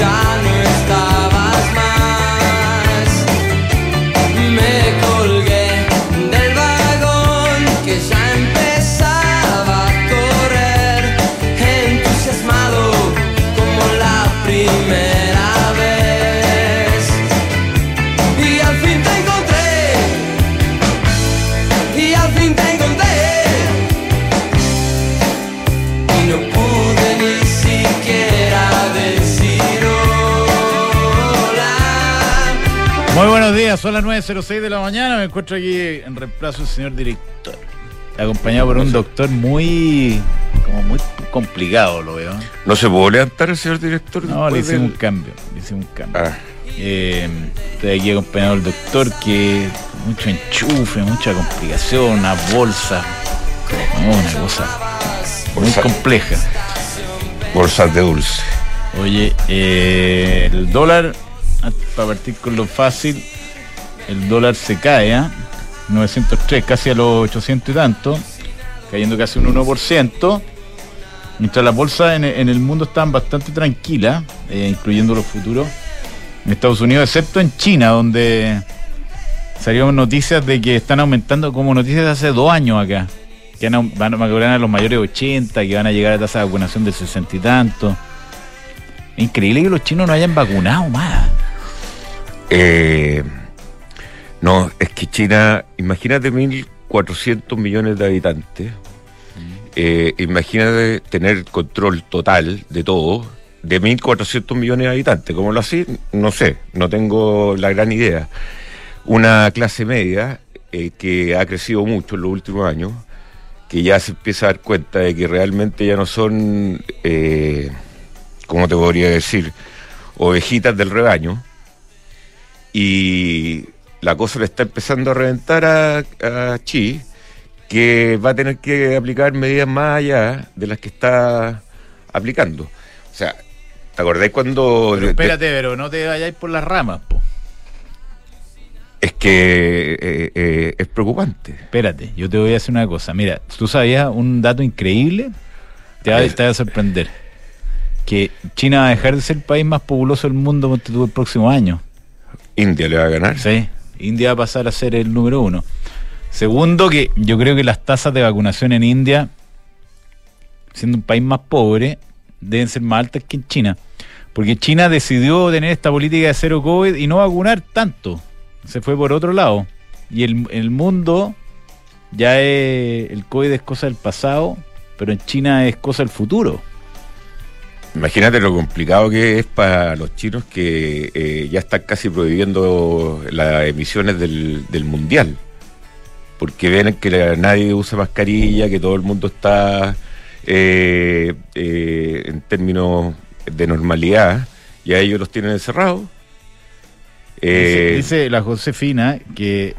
ya no estabas Muy son las 9.06 de la mañana. Me encuentro aquí en reemplazo del señor director. Acompañado por un doctor muy. como muy complicado, lo veo. ¿No se puede levantar el señor director? No, le hicimos un cambio. Le hicimos un cambio. Ah, Eh, estoy aquí acompañado del doctor que. mucho enchufe, mucha complicación, una bolsa. No, una cosa muy Bolsa. compleja. bolsas de dulce. Oye, eh, el dólar, para partir con lo fácil, el dólar se cae a 903, casi a los 800 y tanto, cayendo casi un 1%, mientras las bolsas en, el mundo están bastante tranquilas, eh, incluyendo los futuros, en Estados Unidos, excepto en China, donde salieron noticias de que están aumentando como noticias de hace dos años acá. Que van van a vacunar a los mayores de 80, que van a llegar a tasa de vacunación del 60 y tanto. Increíble que los chinos no hayan vacunado más. Eh, no, es que China, imagínate 1.400 millones de habitantes. Eh, imagínate tener control total de todo de 1.400 millones de habitantes. ¿Cómo lo así? No sé, no tengo la gran idea. Una clase media eh, que ha crecido mucho en los últimos años, que ya se empieza a dar cuenta de que realmente ya no son, eh, ¿cómo te podría decir? Ovejitas del rebaño. Y la cosa le está empezando a reventar a, a Xi, que va a tener que aplicar medidas más allá de las que está aplicando. O sea, ¿te acordáis cuando... Pero espérate, pero no te vayáis por las ramas, po. Es que eh, eh, es preocupante. Espérate, yo te voy a decir una cosa. Mira, tú sabías un dato increíble, te va, te va a sorprender. Que China va a dejar de ser el país más populoso del mundo el próximo año. India le va a ganar. Sí, India va a pasar a ser el número uno. Segundo, que yo creo que las tasas de vacunación en India, siendo un país más pobre, deben ser más altas que en China. Porque China decidió tener esta política de cero COVID y no vacunar tanto. Se fue por otro lado. Y el, el mundo ya es, el COVID es cosa del pasado, pero en China es cosa del futuro. Imagínate lo complicado que es para los chinos que eh, ya están casi prohibiendo las emisiones del, del mundial. Porque ven que la- nadie usa mascarilla, que todo el mundo está eh, eh, en términos de normalidad, y a ellos los tienen encerrados. Dice, dice la Josefina que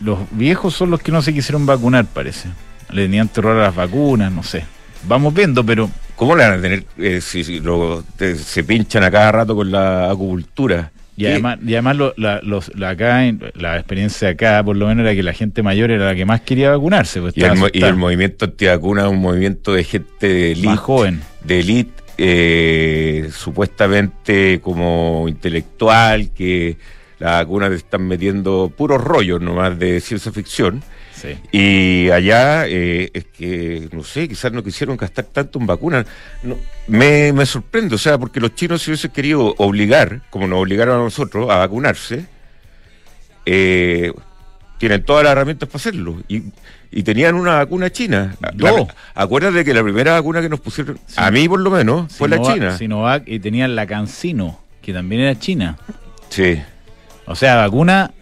los viejos son los que no se quisieron vacunar, parece. Le tenían terror a las vacunas, no sé. Vamos viendo, pero ¿Cómo le van a tener eh, si, si lo- te- se pinchan a cada rato con la acupuntura? y ¿Qué? además, y además lo- la, los- la acá, la experiencia acá, por lo menos, era que la gente mayor era la que más quería vacunarse. Pues Y el, y el movimiento antivacuna es un movimiento de gente de elite, más joven. de elite eh, supuestamente como intelectual, que las vacunas te están metiendo puros rollos nomás de ciencia ficción. Sí. Y allá eh, es que, no sé, quizás no quisieron gastar tanto en vacunas. No, me, me sorprende, o sea, porque los chinos si hubiesen querido obligar, como nos obligaron a nosotros, a vacunarse, eh, tienen todas las herramientas para hacerlo. Y, y tenían una vacuna china. Dos. acuérdate que la primera vacuna que nos pusieron, Sí. a mí por lo menos, fue la china. Sinovac y tenían la Cancino, que también era china. Sí. O sea, vacuna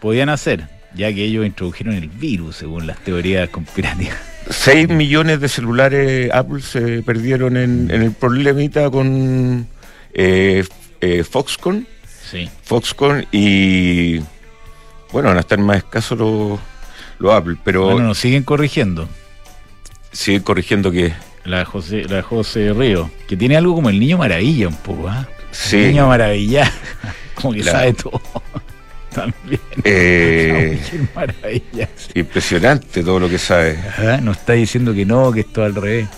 podían hacer, ya que ellos introdujeron el virus, según las teorías conspirativas. 6 millones de celulares Apple se perdieron en, en el problemita con eh, eh, Foxconn. Sí. Foxconn y bueno, van a estar más escasos los, los Apple, pero Bueno, nos siguen corrigiendo. siguen corrigiendo que La José, la José Río, que tiene algo como el niño maravilla un poco, ¿ah? Sí. El niño maravilla, como que La- sabe todo. También. eh, Qué maravilla. impresionante todo lo que sabe. Ajá, Nos está diciendo que no, que esto al revés.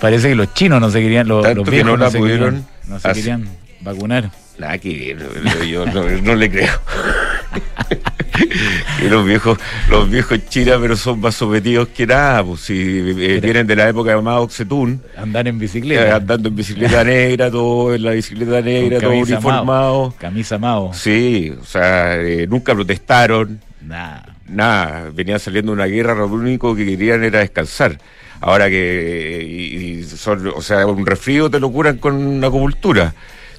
Parece que los chinos no se querían, los, Tanto los que no la se pudieron querían, no se querían vacunar. Nada que ver, yo no, no le creo. y los viejos, los viejos chinas, pero son más sometidos que nada, pues si eh, vienen de la época de Mao Zedong, Andar en eh, bicicleta. andando en bicicleta negra, todo en la bicicleta negra, todo uniformado. Camisa Mao. Sí, o sea, eh, nunca protestaron, Nada. nada, venían saliendo de una guerra, lo único que querían era descansar. Ahora que eh, y- y son, o sea, un resfrío te lo curan con una acupuntura.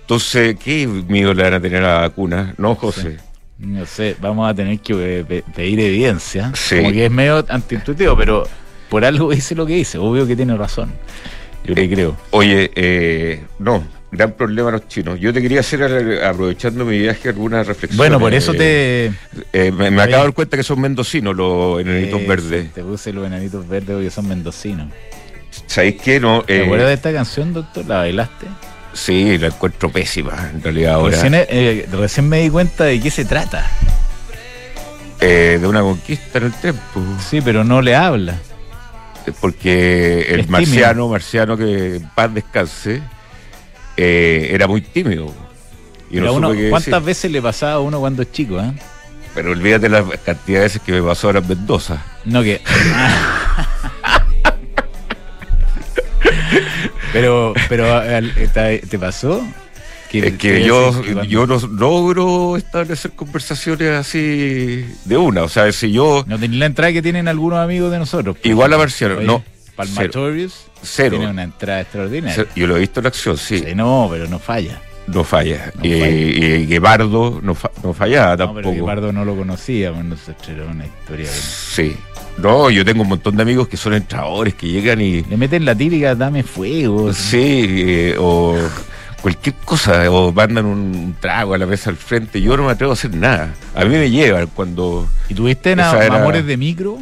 Entonces, ¿qué miedo le van a tener a la vacuna? ¿No, José? No sé, vamos a tener que eh, pe- pedir evidencia. Sí. Como que es medio antiintuitivo, pero por algo dice lo que dice. Obvio que tiene razón. Yo le Eh, creo. Oye, eh, no, gran problema los chinos. Yo te quería hacer, eh, aprovechando mi viaje, alguna reflexión. Bueno, por eso te. Eh, me, me acabo de dar cuenta que son mendocinos los enanitos eh, verdes. Te puse los enanitos verdes porque son mendocinos. ¿Sabéis qué? No, ¿Te eh, acuerdas de esta canción, doctor? ¿La bailaste? Sí, la encuentro pésima, en realidad ahora. Recién, eh, recién me di cuenta de qué se trata. Eh, de una conquista en el tiempo. Sí, pero no le habla. Porque el Es marciano, marciano que en paz descanse, eh, era muy tímido. Y no uno- ¿Cuántas decir. veces le pasaba a uno cuando es chico? eh? Pero olvídate la cantidad de veces que me pasó ahora en Mendoza. No que. pero, pero ¿te pasó? Es que yo, decir que cuando- yo no logro establecer conversaciones así de una. O sea, si yo. No tenía la entrada que tienen algunos amigos de nosotros. Igual a ejemplo. Marciano, Oye, no, Palmatorius Cero. tiene una entrada extraordinaria. Yo lo he visto en acción, sí. Sí, no, pero no falla. No falla. No y, falla. y Guevardo no, fa- no fallaba No, tampoco. pero Guepardo no lo conocía, pues nosotros era una historia. que- Sí. No, yo tengo un montón de amigos que son entradores, que llegan y. Le meten la típica dame fuego. Sí, eh, o cualquier cosa, o mandan un trago a la mesa al frente. Yo no me atrevo a hacer nada. A mí me llevan cuando. ¿Y tuviste era- amores de micro?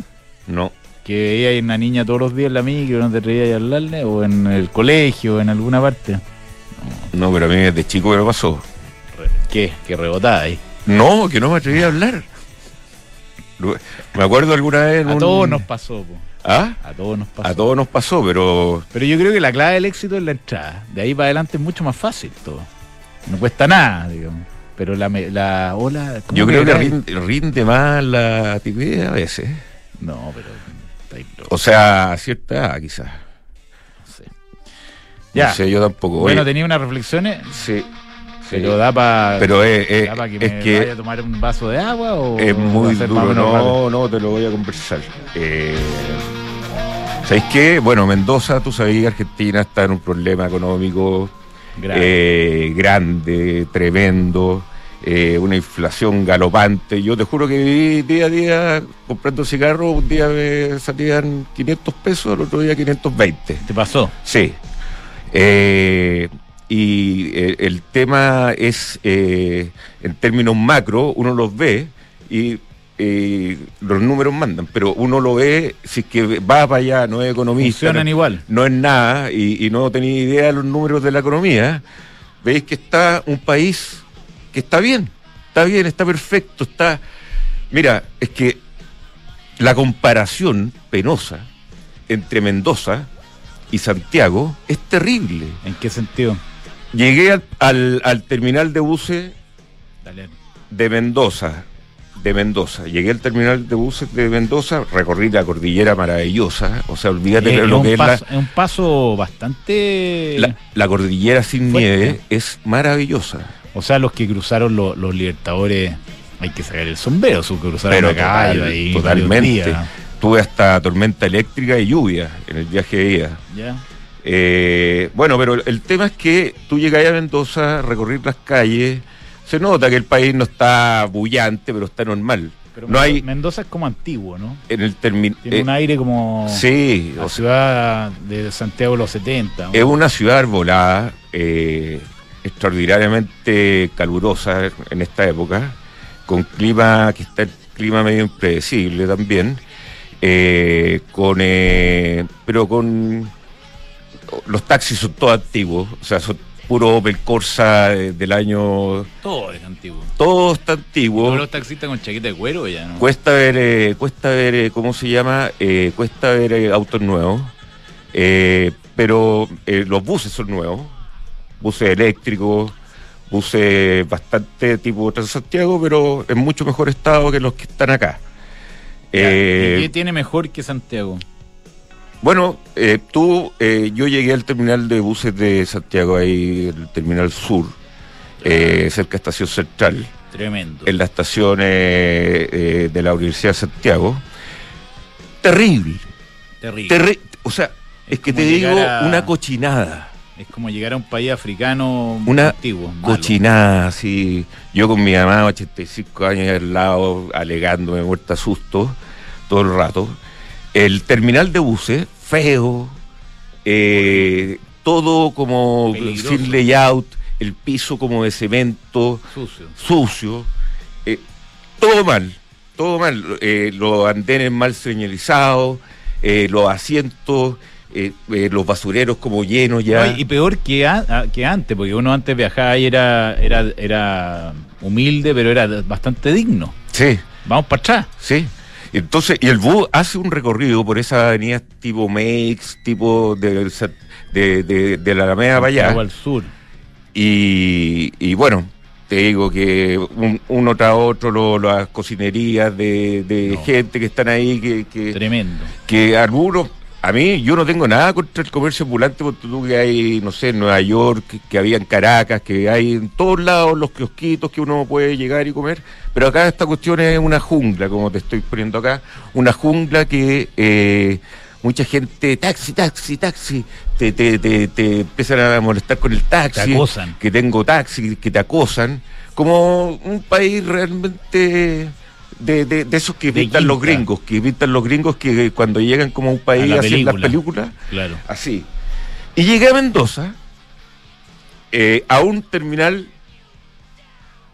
No. Que veía a una niña todos los días en la micro, no te atrevías a hablarle, o en el colegio, en alguna parte. No, pero a mí desde chico me lo pasó. ¿Qué? Que rebotaba ahí. No, que no me atreví a hablar. Me acuerdo alguna vez A un- todos nos pasó, po. ¿Ah? A todos nos pasó. A todos nos pasó, pero Pero yo creo que la clave del éxito es la entrada. De ahí para adelante es mucho más fácil todo. No cuesta nada, digamos. Pero la, la ola. ¿cómo yo creo que rinde, rinde más la timidez a veces. No, pero. O sea, a cierta edad quizás. no sé. No sé, yo tampoco. Bueno, Oye, tenía unas reflexiones, sí. Pero da para. Pero es, es- da pa que es me que vaya a tomar un vaso de agua o. es muy duro. No, no, te lo voy a conversar. Eh, ¿Sabéis qué? Bueno, Mendoza, tú sabías, Argentina está en un problema económico Grave. eh, grande, tremendo, eh, una inflación galopante. Yo te juro que viví día a día comprando cigarros, un día me salían 500 pesos, al otro día 520. ¿Te pasó? Sí. Eh, y eh, el tema es, eh, en términos macro, uno los ve y eh, los números mandan, pero uno lo ve, si es que va para allá, no es economista, Funcionan no, igual. no es nada y, y no tenía idea de los números de la economía, veis que está un país que está bien, está bien, está perfecto, está... Mira, es que la comparación penosa entre Mendoza y Santiago es terrible. ¿En qué sentido? Llegué al, al- al terminal de buses de Mendoza, de Mendoza. Llegué al terminal de buses de Mendoza, recorrí la cordillera maravillosa, o sea, olvídate de lo que es la, es un paso bastante. la, la cordillera sin Fuerte. nieve, es maravillosa. O sea, los que cruzaron lo- los libertadores, hay que sacar el sombrero, su cruzaron Pero a caballo total- ahí totalmente. Tuve hasta tormenta eléctrica y lluvia en el viaje de ida. Ya. Eh, bueno, pero el tema es que tú llegas a Mendoza, recorrer las calles, se nota que el país no está bullante, pero está normal. Pero no Mendoza- hay Mendoza es como antiguo, ¿no? en el. Tiene un aire como sí, la o sea, ciudad de Santiago de los 70. ¿no? es una ciudad arbolada, eh, extraordinariamente calurosa en esta época, con clima que está el clima medio impredecible también, eh, con eh, pero con los taxis son todos antiguos, o sea, son puro Opel Corsa eh, del año Todo es antiguo. todo está Todos antiguo. los taxistas con chaqueta de cuero ya, ¿no? Cuesta ver, eh, cuesta ver, eh, ¿cómo se llama? Eh, cuesta ver autos nuevos, eh, pero los buses son nuevos, buses eléctricos, buses bastante tipo Transantiago, pero en mucho mejor estado que los que están acá. ¿Y ¿Qué tiene mejor que Santiago? Bueno, eh, tú, eh, yo llegué al terminal de buses de Santiago, ahí, el terminal sur, eh, cerca de Estación Central, Tremendo. en la estación eh, de la Universidad de Santiago. Terrible, Terrible. terri- o sea, es, Es que te digo a- una cochinada. es como llegar a un país africano Una antiguo. malo. Cochinada, así. Yo con mi mamá, 85 años al lado, alegándome muerta a susto todo el rato. El terminal de buses, feo, eh, todo como Peligroso. sin layout, el piso como de cemento, Sucio. sucio, eh, todo mal, todo mal. Eh, los andenes mal señalizados, eh, los asientos, los basureros como llenos ya. No, y peor que, a- que antes, porque uno antes viajaba y era, era, era humilde, pero era bastante digno. Sí. Vamos para atrás. Sí. Entonces, y el bus hace un recorrido por esa avenida tipo Meix, tipo de, de, de, de la Alameda para allá. al sur. Y, y bueno, te digo que un- uno tras otro, lo- las cocinerías de, de No. gente que están ahí, que, que, Tremendo. que algunos, a mí yo no tengo nada contra el comercio ambulante, porque tú que hay, no sé, en Nueva York, que, que había en Caracas, que hay en todos lados los kiosquitos que uno puede llegar y comer, pero acá esta cuestión es una jungla, como te estoy poniendo acá, una jungla que eh, mucha gente, taxi, taxi, taxi, te, te, te, te empiezan a molestar con el taxi, Te acosan. que tengo taxi, que te acosan, como un país realmente... De, de, de esos que pintan los gringos, que pintan los gringos que cuando llegan como a un país A la hacen las película. películas, Claro. así. Y llegué a Mendoza, eh, a un terminal,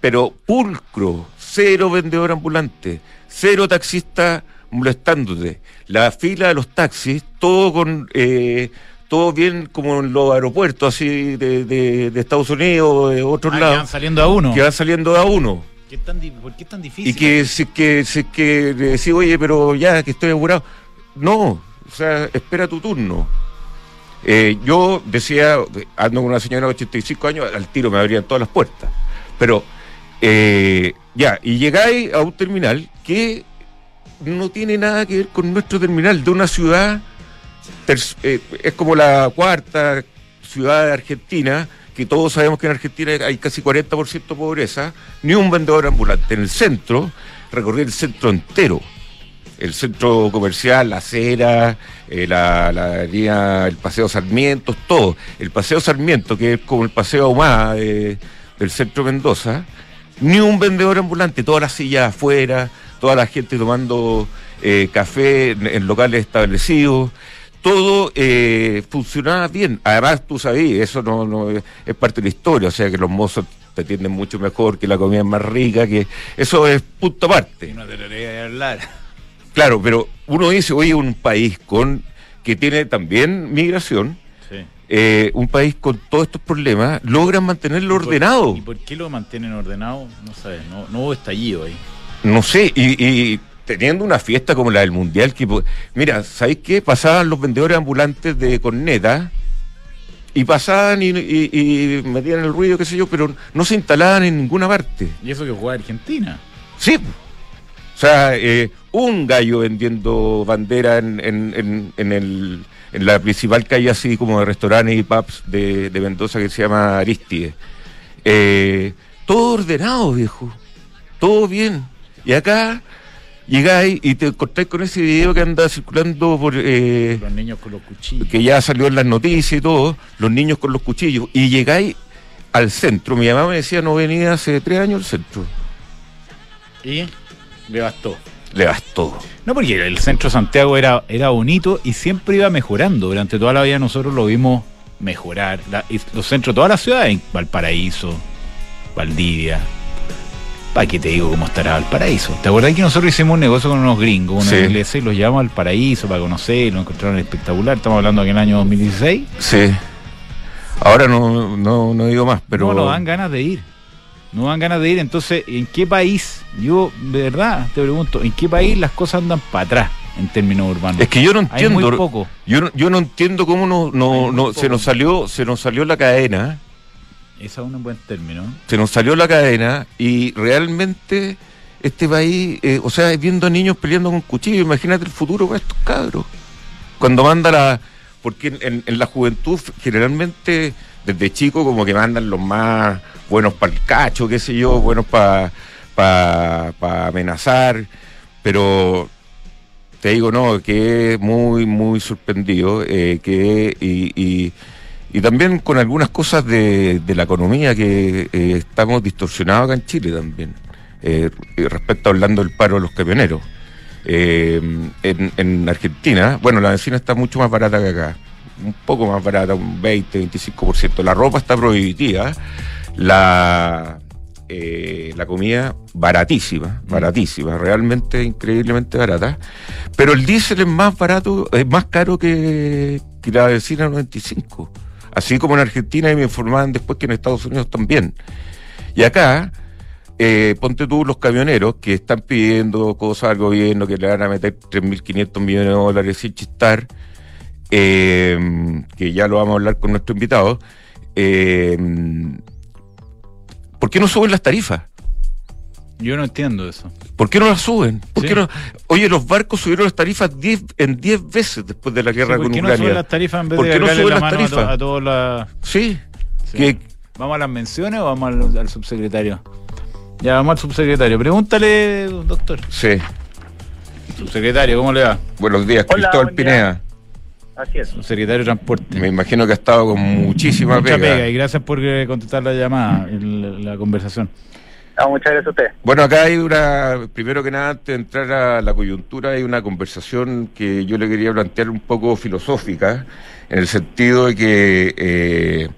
pero pulcro, cero vendedor ambulante, cero taxista molestándote. La fila de los taxis, todo con... eh, todo bien como en los aeropuertos así de, de- de Estados Unidos de otros Ah, que van lados, saliendo a uno. que van saliendo a uno. ¿Qué tan ¿Por qué es tan difícil? Y que si que, si que le decís, oye, pero ya que estoy apurado. No, o sea, espera tu turno. Eh, yo decía, ando con una señora de 85 años, al tiro me abrían todas las puertas. Pero, eh, ya, y llegáis a un terminal que no tiene nada que ver con nuestro terminal, de una ciudad, eh, es como la cuarta ciudad de Argentina, que todos sabemos que en Argentina hay casi 40% de pobreza, ni un vendedor ambulante. En el centro, recorrí el centro entero, el centro comercial, la acera, eh, la, la el Paseo Sarmiento, todo. El Paseo Sarmiento, que es como el Paseo Ahumada de- del centro Mendoza, ni un vendedor ambulante, todas las sillas afuera, toda la gente tomando eh, café en, en locales establecidos. Todo eh, funcionaba bien. Además, tú sabías, eso no, no es parte de la historia, o sea que los mozos te atienden mucho mejor, que la comida es más rica, que eso es punto aparte. No te lo a hablar. Claro, pero uno dice, oye, un país con que tiene también migración, Sí. eh, un país con todos estos problemas, logran mantenerlo ¿Y por- ordenado. ¿Y por qué lo mantienen ordenado? No sabes, no, no hubo estallido ahí. No sé, y, y teniendo una fiesta como la del Mundial, que, mira, ¿sabéis qué? Pasaban los vendedores ambulantes de corneta y pasaban y, y- y metían el ruido, qué sé yo, pero no se instalaban en ninguna parte. Y eso que jugaba Argentina. Sí. O sea, eh, un gallo vendiendo bandera en, en, en, en el, en la principal calle así como de restaurantes y pubs de, de Mendoza que se llama Aristide. Eh, todo ordenado, viejo. Todo bien. Y acá llegáis y te encontráis con ese video que anda circulando por... eh, Los niños con los cuchillos. que ya salió en las noticias y todo, los niños con los cuchillos, y llegáis al centro. Mi mamá me decía, no venía hace tres años al centro. Y le bastó. Le bastó. No, porque el centro de Santiago era, era bonito y siempre iba mejorando. Durante toda la vida nosotros lo vimos mejorar. La- los centros de todas las ciudades, Valparaíso, Valdivia. ¿Para qué te digo cómo estará Valparaíso? ¿Te acuerdas que nosotros hicimos un negocio con unos gringos, unos Sí. ingleses, y los llevamos al paraíso para conocer, lo encontraron espectacular? Estamos hablando que en el año 2016. Sí. Ahora no, no, no digo más, pero... No, no dan ganas de ir. No dan ganas de ir. Entonces, ¿en qué país? Yo, de verdad, te pregunto, ¿en qué país las cosas andan para atrás en términos urbanos? Es que yo no Hay entiendo. muy poco. Yo no, yo no entiendo cómo no, no, Hay no- se nos salió, se nos salió la cadena Ese es un buen término. Se nos salió la cadena y realmente este país, eh, o sea, viendo niños peleando con cuchillos, imagínate el futuro para estos cabros. Cuando manda la... Porque en, la juventud generalmente desde chico como que mandan los más buenos para el cacho, qué sé yo, buenos para pa, amenazar, pero te digo, no, que muy, muy sorprendido, eh, que y, y, también con algunas cosas de, de la economía que eh, estamos distorsionados acá en Chile también, eh, respecto a hablando del paro de los camioneros. Eh, en, en Argentina, bueno, la benzina está mucho más barata que acá, un poco más barata, un 20, 25%. La ropa está prohibitiva, la eh, la comida baratísima, baratísima, realmente increíblemente barata. Pero el diésel es más barato, es más caro que, que la benzina 95. Así como en Argentina y me informaban después que en Estados Unidos también. Y acá, eh, ponte tú los camioneros que están pidiendo cosas al gobierno que le van a meter 3.500 millones de dólares sin chistar, eh, que ya lo vamos a hablar con nuestro invitado. Eh, ¿Por qué no suben las tarifas? Yo no entiendo eso. ¿Por qué no las suben? ¿Por Sí. qué no? Oye, los barcos subieron las tarifas 10 en 10 veces después de la guerra ¿Por con qué no Ucrania. suben las tarifas en vez ¿Por de qué no suben la las mano a to- tarifas? a todas las... Sí. Sí. Que, ¿Vamos a las menciones o vamos al, al subsecretario? Ya, vamos al subsecretario. Pregúntale, doctor. sí. Subsecretario, ¿cómo le va? Buenos días, Hola, Cristóbal buen día. Pineda. Así es. Subsecretario de Transporte. Me imagino que ha estado con muchísima Mucha pega. pega y gracias por eh, contestar la llamada, el- la conversación. Ah, muchas gracias a usted. Bueno, acá hay una, primero que nada, antes de entrar a la coyuntura, hay una conversación que yo le quería plantear un poco filosófica, en el sentido de que eh,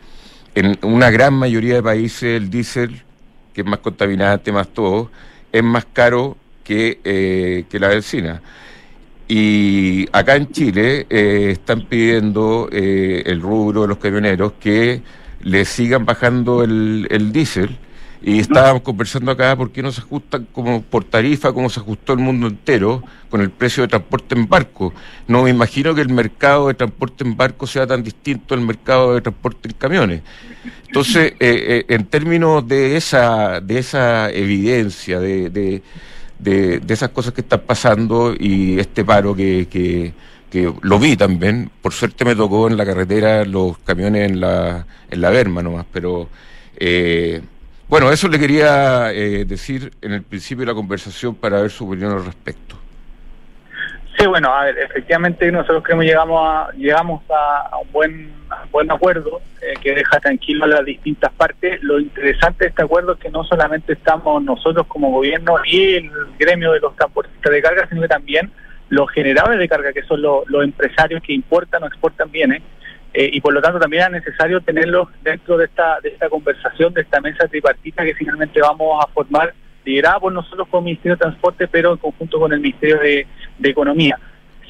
en una gran mayoría de países el diésel, que es más contaminante, más todo, es más caro que, eh, que la benzina. Y acá en Chile eh, están pidiendo el rubro de los camioneros que le sigan bajando el, el diésel. Y estábamos conversando acá por qué no se ajustan como por tarifa, como se ajustó el mundo entero con el precio de transporte en barco. No me imagino que el mercado de transporte en barco sea tan distinto al mercado de transporte en camiones. Entonces, eh, eh, en términos de esa, de esa evidencia, de, de, de, esas cosas que están pasando y este paro que, que, que lo vi también, por suerte me tocó en la carretera los camiones en la, en la Berma nomás, pero eh, bueno, eso le quería eh, decir en el principio de la conversación para ver su opinión al respecto. Sí, bueno, a ver, efectivamente nosotros creemos llegamos a llegamos a, un buen un buen acuerdo eh, que deja tranquilo a las distintas partes. Lo interesante de este acuerdo es que no solamente estamos nosotros como gobierno y el gremio de los transportistas de carga, sino que también los generadores de carga, que son los empresarios que importan o exportan bienes, eh, y por lo tanto también es necesario tenerlos dentro de esta de esta conversación, de esta mesa tripartita que finalmente vamos a formar, liderada por nosotros como Ministerio de Transporte, pero en conjunto con el Ministerio de Economía.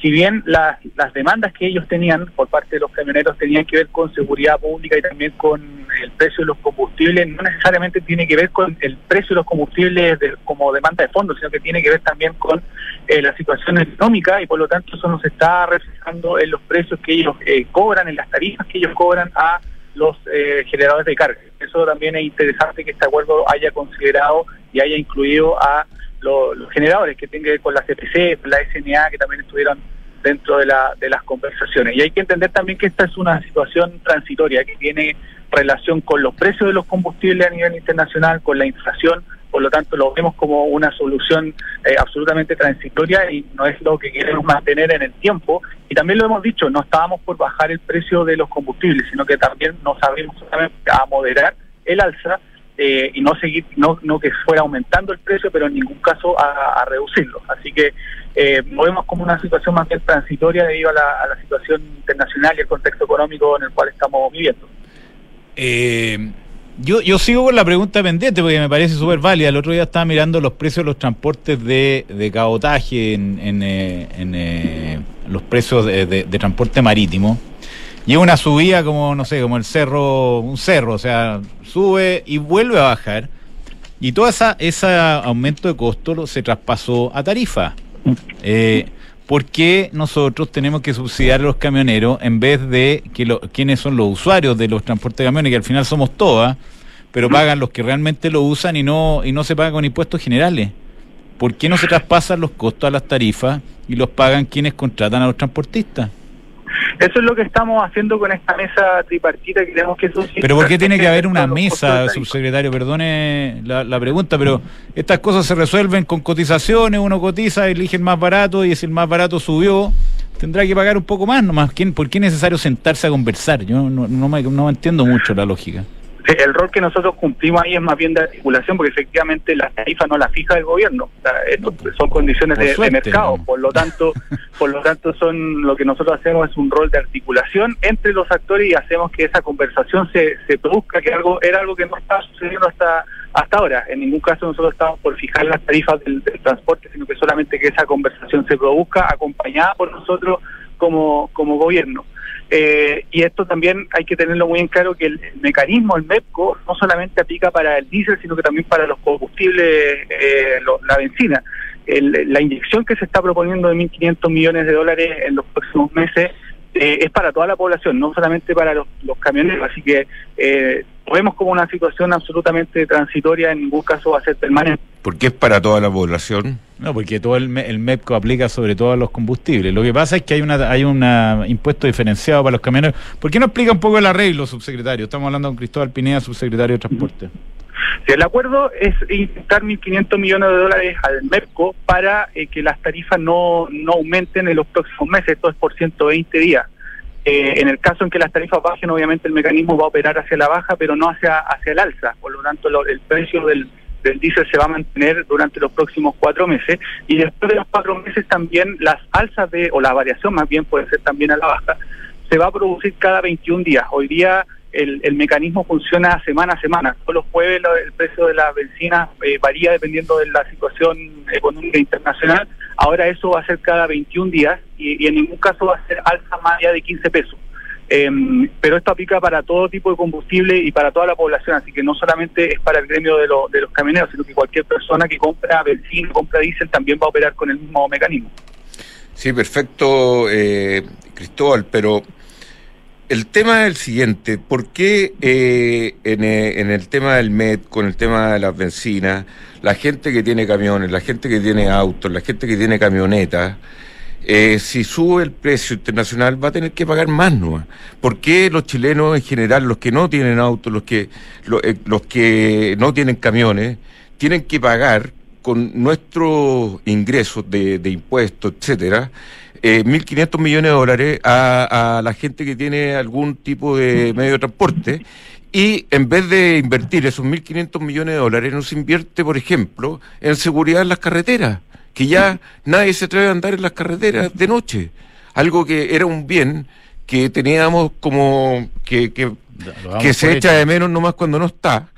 Si bien las, las demandas que ellos tenían por parte de los camioneros tenían que ver con seguridad pública y también con el precio de los combustibles, no necesariamente tiene que ver con el precio de los combustibles de- como demanda de fondos, sino que tiene que ver también con eh, la situación económica y por lo tanto eso nos está reflejando en los precios que ellos eh, cobran, en las tarifas que ellos cobran a los eh, generadores de carga. Eso también es interesante que este acuerdo haya considerado y haya incluido a lo- los generadores que tengan que ver con la CPC, la SNA, que también estuvieron dentro de, la, de las conversaciones. Y hay que entender también que esta es una situación transitoria que tiene relación con los precios de los combustibles a nivel internacional, con la inflación, por lo tanto lo vemos como una solución eh, absolutamente transitoria y no es lo que queremos mantener en el tiempo. Y también lo hemos dicho, no estábamos por bajar el precio de los combustibles, sino que también nos abrimos a moderar el alza eh, y no seguir, no, no que fuera aumentando el precio, pero en ningún caso a, reducirlo. Así que eh, lo vemos como una situación más bien transitoria debido a la, situación internacional y el contexto económico en el cual estamos viviendo. Eh, yo, yo sigo con la pregunta pendiente porque me parece súper válida. El otro día estaba mirando los precios de los transportes de, de cabotaje en, en, eh, en, eh, los precios de- de transporte marítimo. Y es una subida como, no sé, como el cerro, un cerro, o sea, sube y vuelve a bajar. Y todo esa, ese aumento de costo se traspasó a tarifa. Eh, ¿Por qué nosotros tenemos que subsidiar a los camioneros en vez de que quienes son los usuarios de los transportes de camiones, que al final somos todas, pero pagan los que realmente lo usan y no, y no se pagan con impuestos generales. ¿Por qué no se traspasan los costos a las tarifas y los pagan quienes contratan a los transportistas? Eso es lo que estamos haciendo con esta mesa tripartita que tenemos que Pero ¿por qué tiene que haber una mesa, subsecretario? Perdone la, la, pregunta, pero estas cosas se resuelven con cotizaciones, uno cotiza, elige el más barato y si el más barato subió, tendrá que pagar un poco más nomás. ¿Quién, ¿Por qué es necesario sentarse a conversar? Yo no, no, me, no entiendo mucho la lógica. El rol que nosotros cumplimos ahí es más bien de articulación, porque efectivamente la tarifa no la fija el gobierno. son condiciones de, mercado, por lo tanto, por lo tanto son lo que nosotros hacemos es un rol de articulación entre los actores y hacemos que esa conversación se, se produzca, que algo era algo que no estaba sucediendo hasta hasta ahora. En ningún caso nosotros estamos por fijar las tarifas del, transporte, sino que solamente que esa conversación se produzca acompañada por nosotros como, como gobierno. Eh, y esto también hay que tenerlo muy en claro que el, mecanismo, el MEPCO, no solamente aplica para el diésel, sino que también para los combustibles, eh, la benzina. la inyección que se está proponiendo de 1.500 millones de dólares en los próximos meses eh, es para toda la población, no solamente para los, los camioneros. Así que eh, vemos como una situación absolutamente transitoria, en ningún caso va a ser permanente. ¿Por qué es para toda la población? No, porque todo el, el, MEPCO aplica sobre todo a los combustibles. Lo que pasa es que hay una hay un impuesto diferenciado para los camioneros. ¿Por qué no explica un poco el arreglo, subsecretario? Estamos hablando con Cristóbal Pineda, subsecretario de Transporte. Sí, el acuerdo es inyectar 1.500 millones de dólares al MEPCO para eh, que las tarifas no, no aumenten en los próximos meses, esto es por 120 días. Eh, en el caso en que las tarifas bajen, obviamente el mecanismo va a operar hacia la baja, pero no hacia, hacia el alza. Por lo tanto, el precio del, del diésel se va a mantener durante los próximos cuatro meses. Y después de los cuatro meses también las alzas de, o la variación más bien puede ser también a la baja, se va a producir cada 21 días. Hoy día el, el mecanismo funciona semana a semana. Todos los jueves el precio de la benzina eh, varía dependiendo de la situación económica internacional Ahora eso va a ser cada 21 días y, en ningún caso va a ser alza más allá de 15 pesos. Em, pero esto aplica para todo tipo de combustible y para toda la población, así que no solamente es para el gremio de, de los camioneros, sino que cualquier persona que compra benzina, compra diésel, también va a operar con el mismo mecanismo. Sí, perfecto, eh, Cristóbal, pero el tema es el siguiente, ¿por qué eh, en, eh, el tema del MED, con el tema de las bencinas, la gente que tiene camiones, la gente que tiene autos, la gente que tiene camionetas, eh, si sube el precio internacional va a tener que pagar más, ¿no? ¿Por qué los chilenos en general, los que no tienen autos, los que, los que no tienen camiones, tienen que pagar con nuestros ingresos de impuestos, etcétera, eh, 1.500 millones de dólares a, a, la gente que tiene algún tipo de medio de transporte y en vez de invertir esos 1.500 millones de dólares, nos invierte, por ejemplo, en seguridad en las carreteras, que ya nadie se atreve a andar en las carreteras de noche, algo que era un bien que teníamos como que, que, que se echa de menos nomás cuando no está.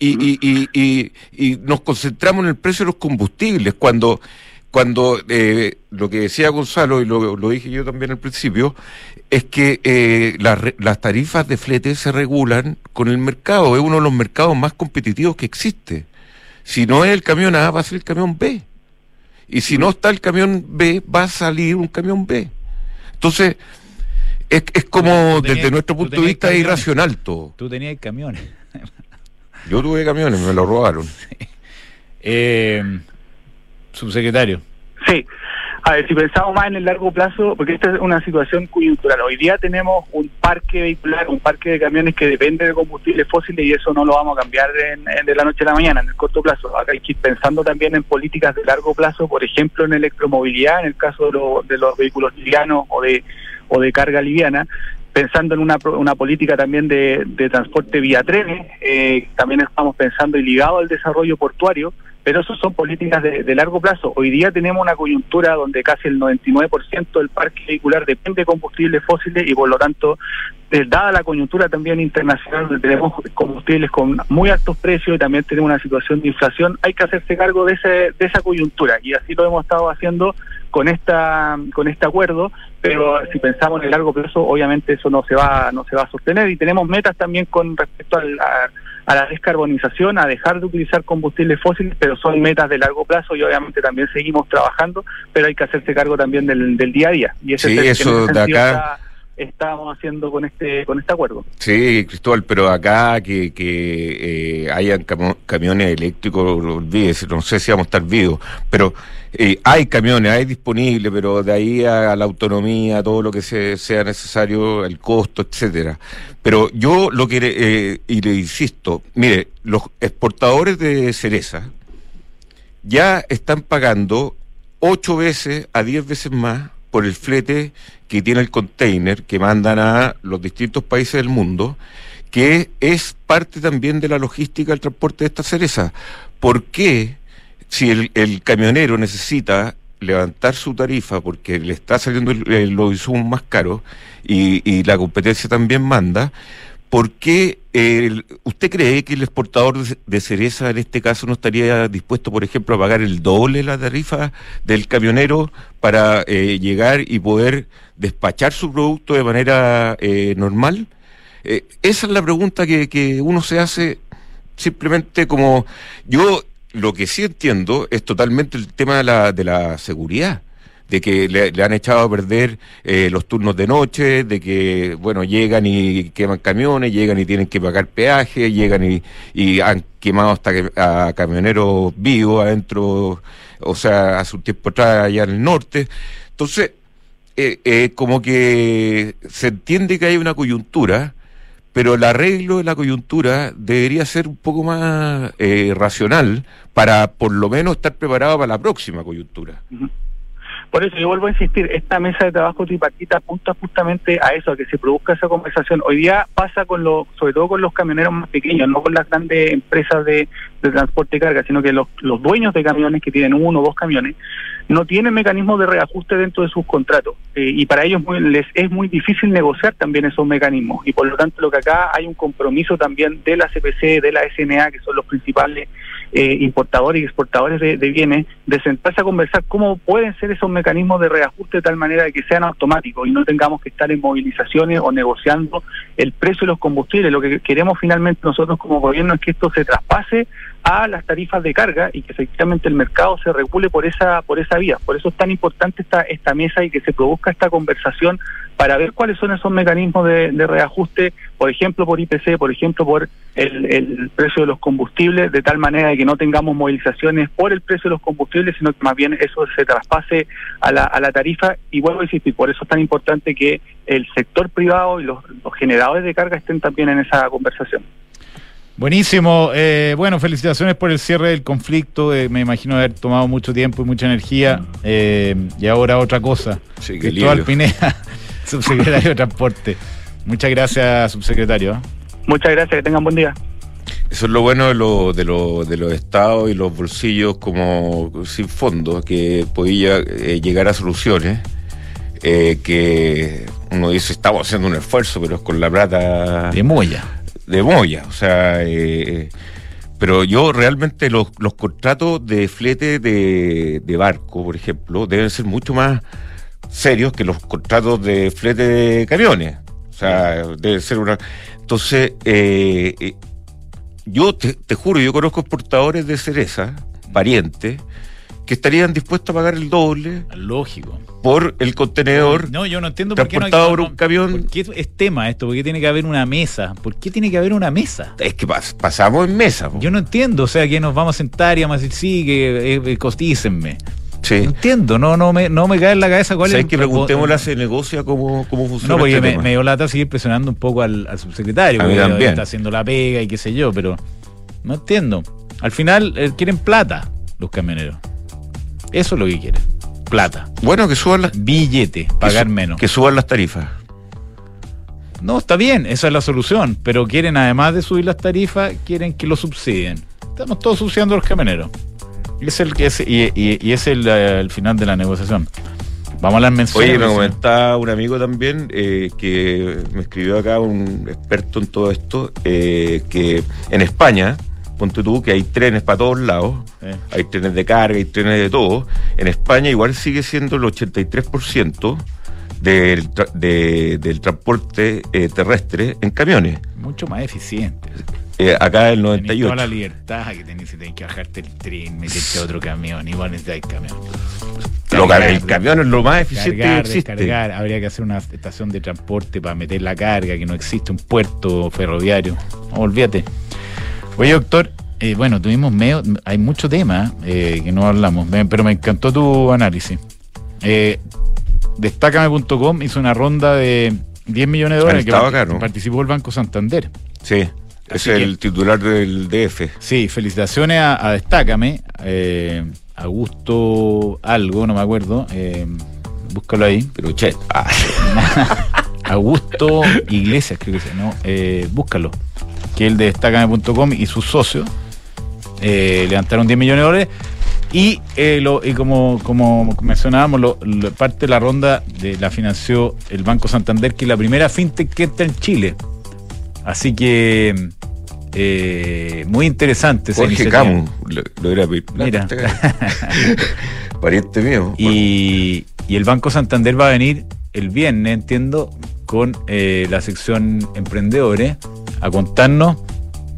Y, y, y, y, y nos concentramos en el precio de los combustibles, cuando cuando eh, lo que decía Gonzalo, y lo, dije yo también al principio, es que eh, las tarifas de flete se regulan con el mercado, es uno de los mercados más competitivos que existe. Si no es el camión A, va a ser el camión B. Y si no está el camión B, va a salir un camión B. Entonces, es, es como desde nuestro punto de vista irracional todo. Tú tenías camiones. yo tuve camiones, me lo robaron. Eh, subsecretario. Sí. A ver, si pensamos más en el largo plazo, porque esta es una situación coyuntural. Hoy día tenemos un parque vehicular, un parque de camiones que depende de combustibles fósiles y eso no lo vamos a cambiar de la noche a la mañana, en el corto plazo. Acá hay que ir pensando también en políticas de largo plazo, por ejemplo, en electromovilidad, en el caso de, los vehículos livianos o de, o de carga liviana, pensando en una, una política también de, transporte vía trenes, eh, también estamos pensando y ligado al desarrollo portuario, pero eso son políticas de, largo plazo. Hoy día tenemos una coyuntura donde casi el 99% del parque vehicular depende de combustibles fósiles y por lo tanto, eh, dada la coyuntura también internacional, tenemos combustibles con muy altos precios y también tenemos una situación de inflación, hay que hacerse cargo de, ese, de esa coyuntura y así lo hemos estado haciendo con esta con este acuerdo, pero si pensamos en el largo plazo, obviamente eso no se va no se va a sostener y tenemos metas también con respecto al, a la descarbonización, a dejar de utilizar combustibles fósiles, pero son metas de largo plazo y obviamente también seguimos trabajando, pero hay que hacerse cargo también del, día a día. Y ese sí, eso de acá, estábamos haciendo con este con este acuerdo. Sí, Cristóbal, pero acá que, que eh, hayan camiones eléctricos, olvídese, no sé si vamos a estar vivos, pero eh, hay camiones, hay disponibles, pero de ahí a, la autonomía, todo lo que se- sea necesario, el costo, etcétera. Pero yo lo que, eh, y le insisto, mire, los exportadores de cereza ya están pagando ocho veces a diez veces más por el flete que tiene el container que mandan a los distintos países del mundo, que es parte también de la logística del transporte de esta cereza. ¿Por qué, si el, camionero necesita levantar su tarifa porque le está saliendo el- el- más caros y, y la competencia también manda, ¿por qué usted cree que el exportador de, de cereza en este caso no estaría dispuesto, por ejemplo, a pagar el doble de la tarifa del camionero para eh, llegar y poder despachar su producto de manera eh, normal? Eh, esa es la pregunta que, que uno se hace simplemente como yo lo que sí entiendo es totalmente el tema de la, de la seguridad de que le, han echado a perder eh, los turnos de noche, de que, bueno, llegan y queman camiones, llegan y tienen que pagar peaje, llegan y, y han quemado hasta que, a camioneros vivos adentro, o sea, hace un tiempo atrás allá en el norte. Entonces, eh, eh, como que se entiende que hay una coyuntura, pero el arreglo de la coyuntura debería ser un poco más eh, racional para por lo menos estar preparado para la próxima coyuntura. Por eso yo vuelvo a insistir, esta mesa de trabajo tripartita apunta justamente a eso, a que se produzca esa conversación. Hoy día pasa con lo, sobre todo con los camioneros más pequeños, no con las grandes empresas de, transporte de carga, sino que los, los dueños de camiones que tienen uno o dos camiones no tienen mecanismos de reajuste dentro de sus contratos eh, y para ellos es muy difícil negociar también esos mecanismos y por lo tanto lo que acá hay un compromiso también de la CPC, de la SNA, que son los principales eh, importadores y exportadores de, bienes, de sentarse a conversar cómo pueden ser esos mecanismos de reajuste de tal manera de que sean automáticos y no tengamos que estar en movilizaciones o negociando el precio de los combustibles. Lo que queremos finalmente nosotros como gobierno es que esto se traspase a las tarifas de carga y que efectivamente el mercado se regule por esa por esa vía. Por eso es tan importante esta esta mesa y que se produzca esta conversación para ver cuáles son esos mecanismos de, de reajuste, por ejemplo por IPC, por ejemplo por el, el precio de los combustibles, de tal manera de que no tengamos movilizaciones por el precio de los combustibles, sino que más bien eso se traspase a la, a la tarifa. Y vuelvo a insistir, por eso es tan importante que el sector privado y los, los generadores de carga estén también en esa conversación. Buenísimo. Eh, bueno, felicitaciones por el cierre del conflicto. Eh, me imagino haber tomado mucho tiempo y mucha energía. Eh, y ahora otra cosa. Sí, Cristóbal. Pineda, subsecretario de Transporte. Muchas gracias, subsecretario. Muchas gracias, que tengan buen día. Eso es lo bueno de, lo, de, lo, de los estados y los bolsillos como sin fondo, que podía eh, llegar a soluciones eh, que uno dice estamos haciendo un esfuerzo, pero es con la plata De Moya. de Moya. O sea, eh, pero yo realmente los, los contratos de flete de, de barco, por ejemplo, deben ser mucho más serios que los contratos de flete de camiones. O sea, debe ser una. Entonces, eh, eh, yo te, te juro, yo conozco exportadores de cereza, parientes, que estarían dispuestos a pagar el doble Lógico. por el contenedor. No, yo no entiendo por qué no transportado por un camión. ¿Por qué es tema esto? ¿Por qué tiene que haber una mesa? ¿Por qué tiene que haber una mesa? Es que pas- pasamos en mesa. po. Yo no entiendo, o sea, que nos vamos a sentar y vamos a decir, sí, que eh, eh, costícenme. Sí. No entiendo, no, no, me, no me cae en la cabeza cuál ¿Sabes es que preguntémosle a se negocia cómo, cómo funciona No, porque este me, tema? me dio lata seguir presionando un poco al, al subsecretario, A mí porque también. está haciendo la pega y qué sé yo, pero no entiendo. Al final eh, quieren plata los camioneros. Eso es lo que quieren. Plata. Bueno, que suban las, Billete, pagar que su- menos. Que suban las tarifas. No, está bien, esa es la solución, pero quieren, además de subir las tarifas, quieren que lo subsidien. Estamos todos subsidiando a los camioneros. Y es el, que es, y, y- y es el, eh, el final de la negociación. Vamos a las menciones. Oye, me comentaba un amigo también eh, que me escribió acá, un experto en todo esto, eh, que en España, ponte tú, que hay trenes para todos lados, Eh. hay trenes de carga, hay trenes de todo. En España igual sigue siendo el 83% del, tra- de- del transporte terrestre en camiones. Mucho más eficiente. Eh, acá el Tenés toda la 98%. libertad que tenés, si tenés que bajarte el tren, meterte a otro camión, igual necesitáis camión. Cargar, el camión es lo más eficiente Cargar, que existe. descargar. Habría que hacer una estación de transporte para meter la carga, que no existe un puerto ferroviario. No, olvídate. Oye, doctor, eh, bueno, tuvimos medio, hay mucho tema eh, que no hablamos, pero me encantó tu análisis. Eh, Destácame.com hizo una ronda de 10 millones de dólares que ¿no? participó el Banco Santander. Sí, es el titular del DF. Sí, felicitaciones a, a Destácame, eh, Augusto algo, no me acuerdo, eh, búscalo ahí. Ah, Augusto Iglesias, creo que se no, eh, búscalo, que el de Destácame.com y sus socios eh, levantaron 10 millones de dólares. Y, eh, lo, y como, como mencionábamos, lo- lo- parte de la ronda de la financió el Banco Santander, que es la primera fintech que entra en Chile. Así que eh, muy interesante. esa Jorge. Camus, lo, lo era Mira. pariente mío. Y, y el Banco Santander va a venir el viernes, entiendo, con eh, la sección Emprendedores a contarnos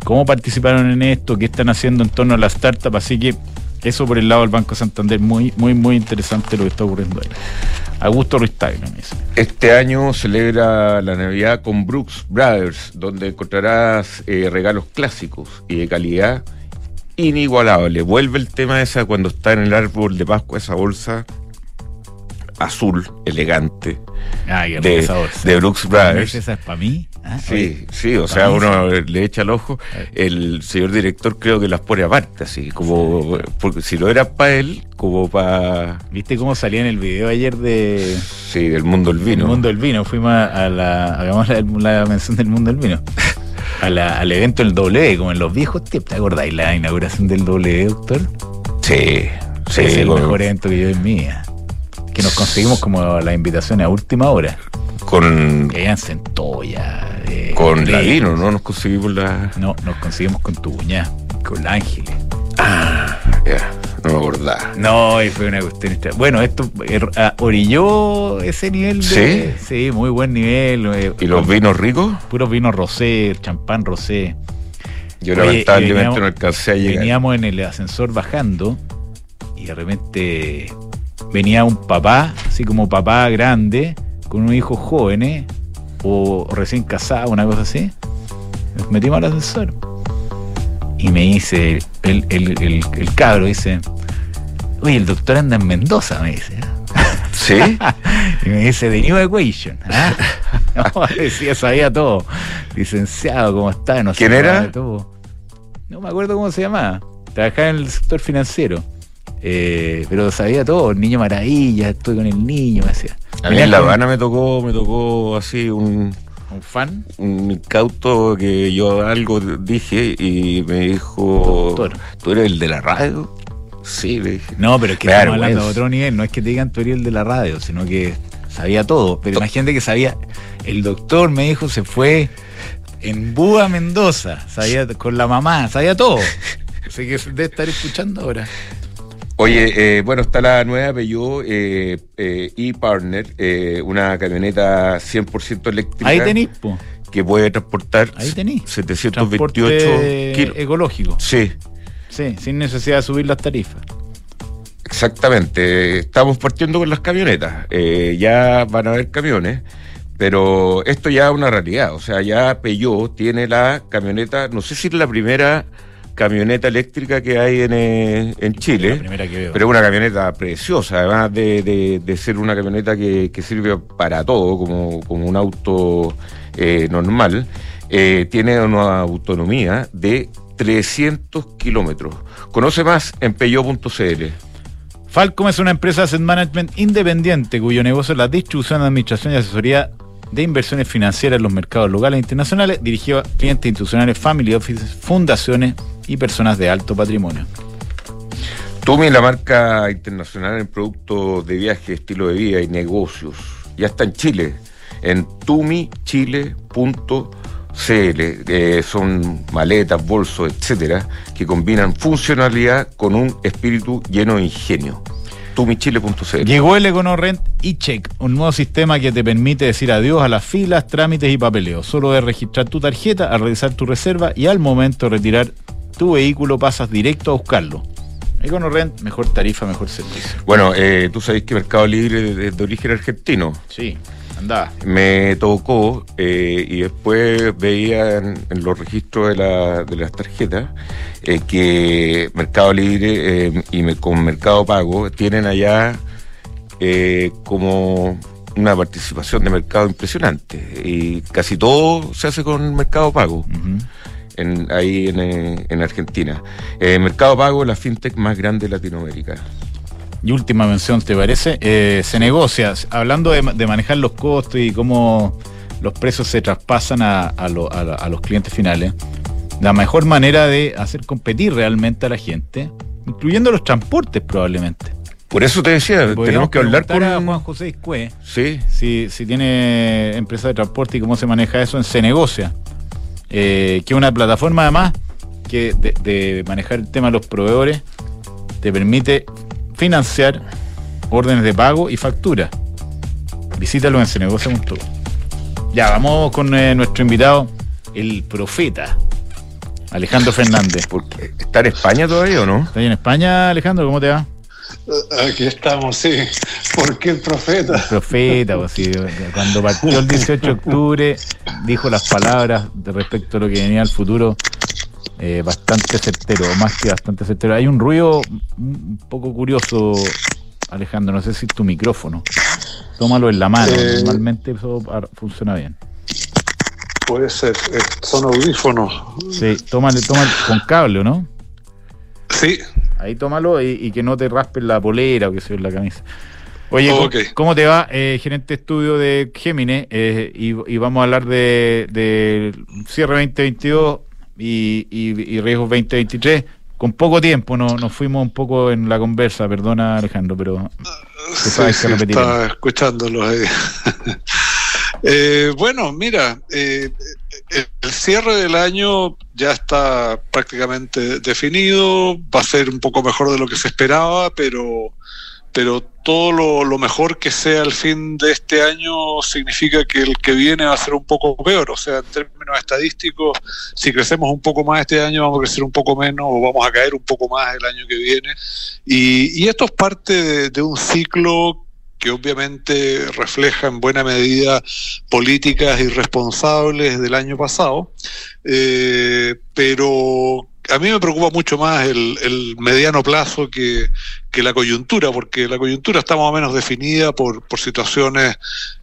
cómo participaron en esto, qué están haciendo en torno a la startup. Así que eso por el lado del Banco Santander, muy, muy, muy interesante lo que está ocurriendo ahí. Augusto Ruiz Tagle, me dice. Este año celebra la Navidad con Brooks Brothers, donde encontrarás eh, regalos clásicos y de calidad inigualable. Vuelve el tema esa cuando está en el árbol de Pascua, esa bolsa azul, elegante, Ah, de, bolsa. de Brooks Brothers. ¿Esa es para mí? Ah, Sí, sí, o sea, uno le echa el ojo. Eh. El señor director creo que las pone aparte, así como, porque si lo era para él, como para, ¿Viste cómo salía en el video ayer de sí, del mundo del vino. El mundo del vino. Fuimos a la. Hagamos la, la mención del mundo del vino. A la- al evento del W, como en los viejos tiempos. ¿Te acordáis la inauguración del W, doctor? Sí, sí, es el con, mejor evento que yo en vida. Que nos conseguimos como las invitaciones a última hora. con, Que hayan centolla. Eh, con la leche. vino, ¿no? Nos conseguimos la... No, nos conseguimos con tu cuñada, con la Ángeles. Ya, no me acordaba. No, y fue una cuestión. Bueno, esto eh, ah, orilló ese nivel de. Sí, muy buen nivel. eh, ¿Y los vinos ricos? Puros vinos rosé, champán rosé. Yo Oye, lamentablemente veníamos- no alcancé a llegar. Veníamos en el ascensor bajando y de repente venía un papá, así como papá grande, con unos hijos jóvenes o recién casados, una cosa así. Nos metimos al ascensor. Y me dice, el, el, el, el cabro dice, oye, el doctor anda en Mendoza, me dice. ¿Sí? Y me dice, The New Equation. ¿ah? No, decía, sabía todo. Licenciado, ¿cómo está? No ¿Quién era? todo. No me acuerdo cómo se llamaba. Trabajaba en el sector financiero. Eh, pero sabía todo. Niño maravilla, estoy con el niño, me decía. A mí en La Habana me tocó, me tocó así un, Un fan. un incauto que yo algo dije y me dijo, Doctor. ¿tú eres el de la radio? Sí, le dije. No, pero es que estamos hablando de vergüenza. otro nivel. No es que te digan tú eres el de la radio, sino que sabía todo. Pero imagínate que sabía. El doctor me dijo se fue en Búa, Mendoza. Sabía con la mamá, sabía todo. Así que debe estar escuchando ahora. Oye, eh, bueno, está la nueva Peugeot eh, eh, e-Partner, eh, una camioneta 100% eléctrica Ahí tenís, po. que puede transportar Ahí tenís. 728 Transporte kilos. ecológico. Sí, Sí, sin necesidad de subir las tarifas. exactamente. Estamos partiendo con las camionetas. Eh, ya van a haber camiones, pero esto ya es una realidad. O sea, ya Peugeot tiene la camioneta, no sé si es la primera camioneta eléctrica que hay en, eh, en Chile. La primera que veo. Pero es una camioneta preciosa, además de, de- de ser una camioneta que, que sirve para todo, como, como un auto eh, normal, eh, tiene una autonomía de 300 kilómetros. Conoce más en peyo.cl. Falcom es una empresa de asset management independiente cuyo negocio es la distribución, administración y asesoría de inversiones financieras en los mercados locales e internacionales, dirigido a clientes institucionales, family offices, fundaciones y personas de alto patrimonio. Tumi, la marca internacional en productos de viaje, estilo de vida y negocios. Ya está en Chile, en tumichile.cl. Eh, son maletas, bolsos, etcétera, que combinan funcionalidad con un espíritu lleno de ingenio. tumichile.cl. Llegó el EconoRent e-Check, un nuevo sistema que te permite decir adiós a las filas, trámites y papeleo. Solo de registrar tu tarjeta, al realizar tu reserva y al momento de retirar tu vehículo pasas directo a buscarlo. EconoRent, mejor tarifa, mejor servicio. Bueno, eh, tú sabes que Mercado Libre es de, de origen argentino. Sí, Me tocó eh, y después veía en, en los registros de, la- de las tarjetas eh, que Mercado Libre eh, y me- con Mercado Pago tienen allá eh, como una participación de mercado impresionante y casi todo se hace con Mercado Pago en, ahí en, en Argentina. Mercado Pago es la fintech más grande de Latinoamérica. Y última mención, ¿te parece? Eh, se negocia, hablando de, de manejar los costos y cómo los precios se traspasan a, a lo- a la- a los clientes finales. La mejor manera de hacer competir realmente a la gente, incluyendo los transportes probablemente. Por eso te decía, tenemos que hablar con... a Juan José Iscue Sí, si, si tiene empresa de transporte y cómo se maneja eso en Se Negocia, eh, que es una plataforma además que de, de manejar el tema de los proveedores te permite financiar órdenes de pago y factura. Visítalo en cenegocia.com. Ya, vamos con eh, nuestro invitado, el profeta, Alejandro Fernández. ¿está en España todavía o no? ¿Estás ahí en España, Alejandro? ¿Cómo te va? Aquí estamos, sí. ¿Por qué el profeta? profeta, pues, sí, cuando partió el 18 de octubre, dijo las palabras de respecto a lo que venía al futuro, eh, bastante certero, más que bastante certero. Hay un ruido un poco curioso, Alejandro, no sé si es tu micrófono. Tómalo en la mano, Eh. normalmente eso funciona bien. Puede ser, eh, son audífonos. Sí, tómale, tómale con cable, ¿o ¿no? Sí, Ahí tómalo y, y que no te raspes la polera o que sea en la camisa. Oye, ¿cómo- Ok. ¿cómo te va? Eh, gerente estudio de Géminis eh, y, y vamos a hablar de, de cierre 2022 y, y, y riesgos 2023. Con poco tiempo no, nos fuimos un poco en la conversa, perdona Alejandro, pero sí, sabes que sí, estaba escuchándolo ahí. Eh, bueno, mira, eh, el cierre del año ya está prácticamente definido, va a ser un poco mejor de lo que se esperaba, pero, pero todo lo, mejor que sea el fin de este año significa que el que viene va a ser un poco peor. O sea, en términos estadísticos, si crecemos un poco más este año, vamos a crecer un poco menos o vamos a caer un poco más el año que viene. Y, y esto es parte de, de un ciclo que obviamente refleja en buena medida políticas irresponsables del año pasado, eh, pero a mí me preocupa mucho más el, mediano plazo que, que la coyuntura, porque la coyuntura está más o menos definida por, por situaciones,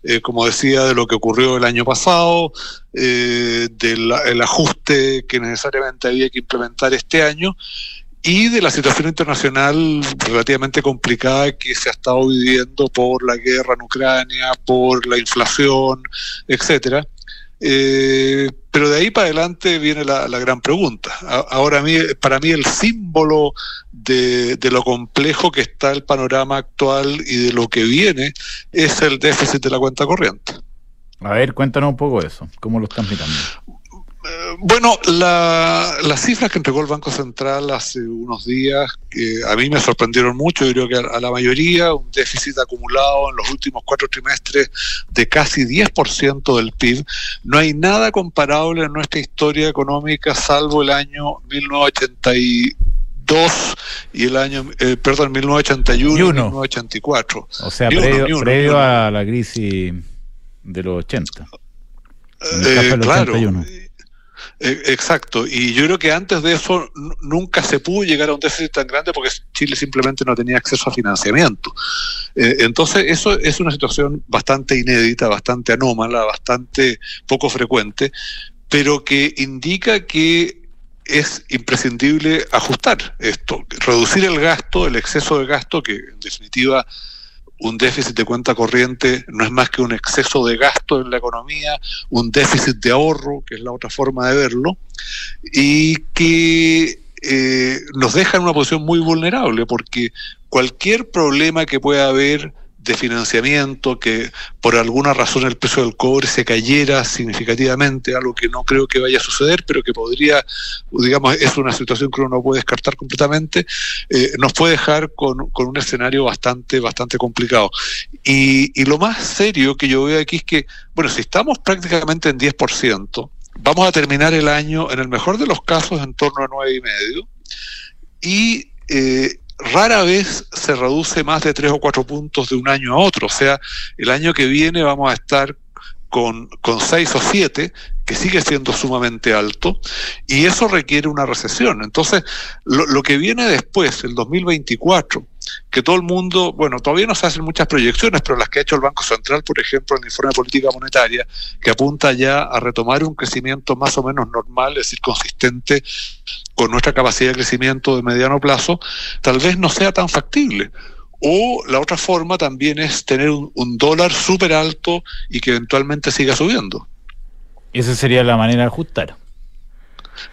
eh, como decía, de lo que ocurrió el año pasado, eh, del el ajuste que necesariamente había que implementar este año y de la situación internacional relativamente complicada que se ha estado viviendo por la guerra en Ucrania, por la inflación, etcétera. Eh, pero de ahí para adelante viene la, gran pregunta. Ahora a para mí el símbolo de, de lo complejo que está el panorama actual y de lo que viene es el déficit de la cuenta corriente. a ver, cuéntanos un poco eso, cómo lo están mirando. Bueno, la- las cifras que entregó el Banco Central hace unos días, que a mí me sorprendieron mucho, yo creo que a, a la mayoría, un déficit acumulado en los últimos cuatro trimestres de casi 10% del PIB. No hay nada comparable en nuestra historia económica salvo el año 1982 y el año, eh, perdón, 1981 y Y uno. 1984. O sea, uno, previo, uno, previo a la crisis de los 80. En el Eh, claro. 81. Eh, Exacto, y yo creo que antes de eso nunca se pudo llegar a un déficit tan grande porque Chile simplemente no tenía acceso a financiamiento. Eh, entonces, eso es una situación bastante inédita, bastante anómala, bastante poco frecuente, pero que indica que es imprescindible ajustar esto, reducir el gasto, el exceso de gasto, que en definitiva un déficit de cuenta corriente no es más que un exceso de gasto en la economía, un déficit de ahorro, que es la otra forma de verlo, y que eh, nos deja en una posición muy vulnerable, porque cualquier problema que pueda haber de financiamiento, que por alguna razón el precio del cobre se cayera significativamente, algo que no creo que vaya a suceder, pero que podría, digamos, es una situación que uno no puede descartar completamente, eh, nos puede dejar con, con un escenario bastante, bastante complicado. Y, y lo más serio que yo veo aquí es que, bueno, si estamos prácticamente en 10%, vamos a terminar el año, en el mejor de los casos, en torno a nueve y medio, y eh, rara vez se reduce más de tres o cuatro puntos de un año a otro. O sea, el año que viene vamos a estar con, con seis o siete, que sigue siendo sumamente alto, y eso requiere una recesión. Entonces, lo, lo que viene después, el 2024, que todo el mundo, bueno, todavía no se hacen muchas proyecciones, pero las que ha hecho el Banco Central, por ejemplo, en el informe de política monetaria, que apunta ya a retomar un crecimiento más o menos normal, es decir, consistente con nuestra capacidad de crecimiento de mediano plazo, tal vez no sea tan factible. O la otra forma también es tener un, dólar súper alto y que eventualmente siga subiendo. Esa sería la manera de ajustar.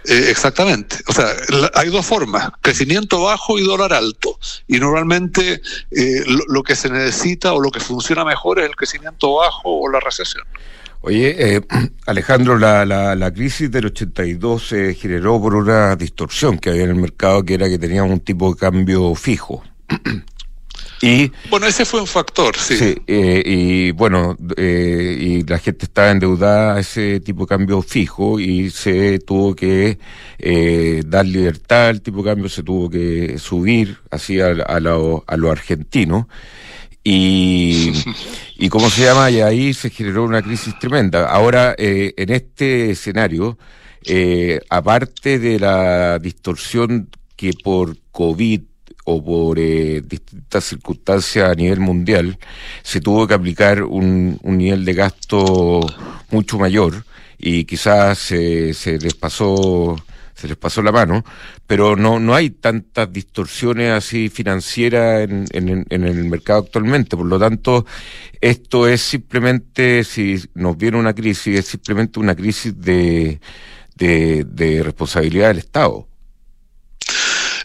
Eh, exactamente. O sea, hay dos formas, crecimiento bajo y dólar alto. Y normalmente eh, lo, que se necesita o lo que funciona mejor es el crecimiento bajo o la recesión. Oye, eh, Alejandro, la, la, la crisis del 82 se generó por una distorsión que había en el mercado, que era que teníamos un tipo de cambio fijo. y Bueno, ese fue un factor, sí. Sí, eh, y bueno, eh, y la gente estaba endeudada a ese tipo de cambio fijo y se tuvo que eh, dar libertad al tipo de cambio, se tuvo que subir así a, a lo, a lo argentino. Y, y cómo se llama, y ahí se generó una crisis tremenda. Ahora, eh, en este escenario, eh, aparte de la distorsión que por COVID o por eh, distintas circunstancias a nivel mundial, se tuvo que aplicar un, un nivel de gasto mucho mayor y quizás se, se les pasó se les pasó la mano, pero no, no hay tantas distorsiones así financieras en, en, el mercado actualmente. Por lo tanto, esto es simplemente, si nos viene una crisis, es simplemente una crisis de, de responsabilidad del Estado.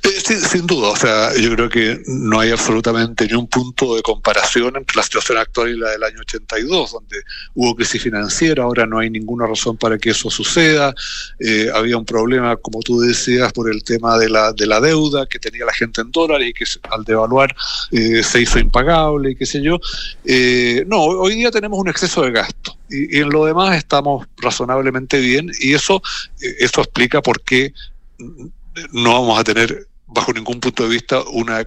Sin duda, o sea, yo creo que no hay absolutamente ni un punto de comparación entre la situación actual y la del año 82, donde hubo crisis financiera, ahora no hay ninguna razón para que eso suceda, eh, había un problema, como tú decías, por el tema de la, de la deuda que tenía la gente en dólares y que al devaluar eh, se hizo impagable y qué sé yo. Eh, no, hoy día tenemos un exceso de gasto y, y en lo demás estamos razonablemente bien y eso, eh, eso explica por qué mm, no vamos a tener bajo ningún punto de vista una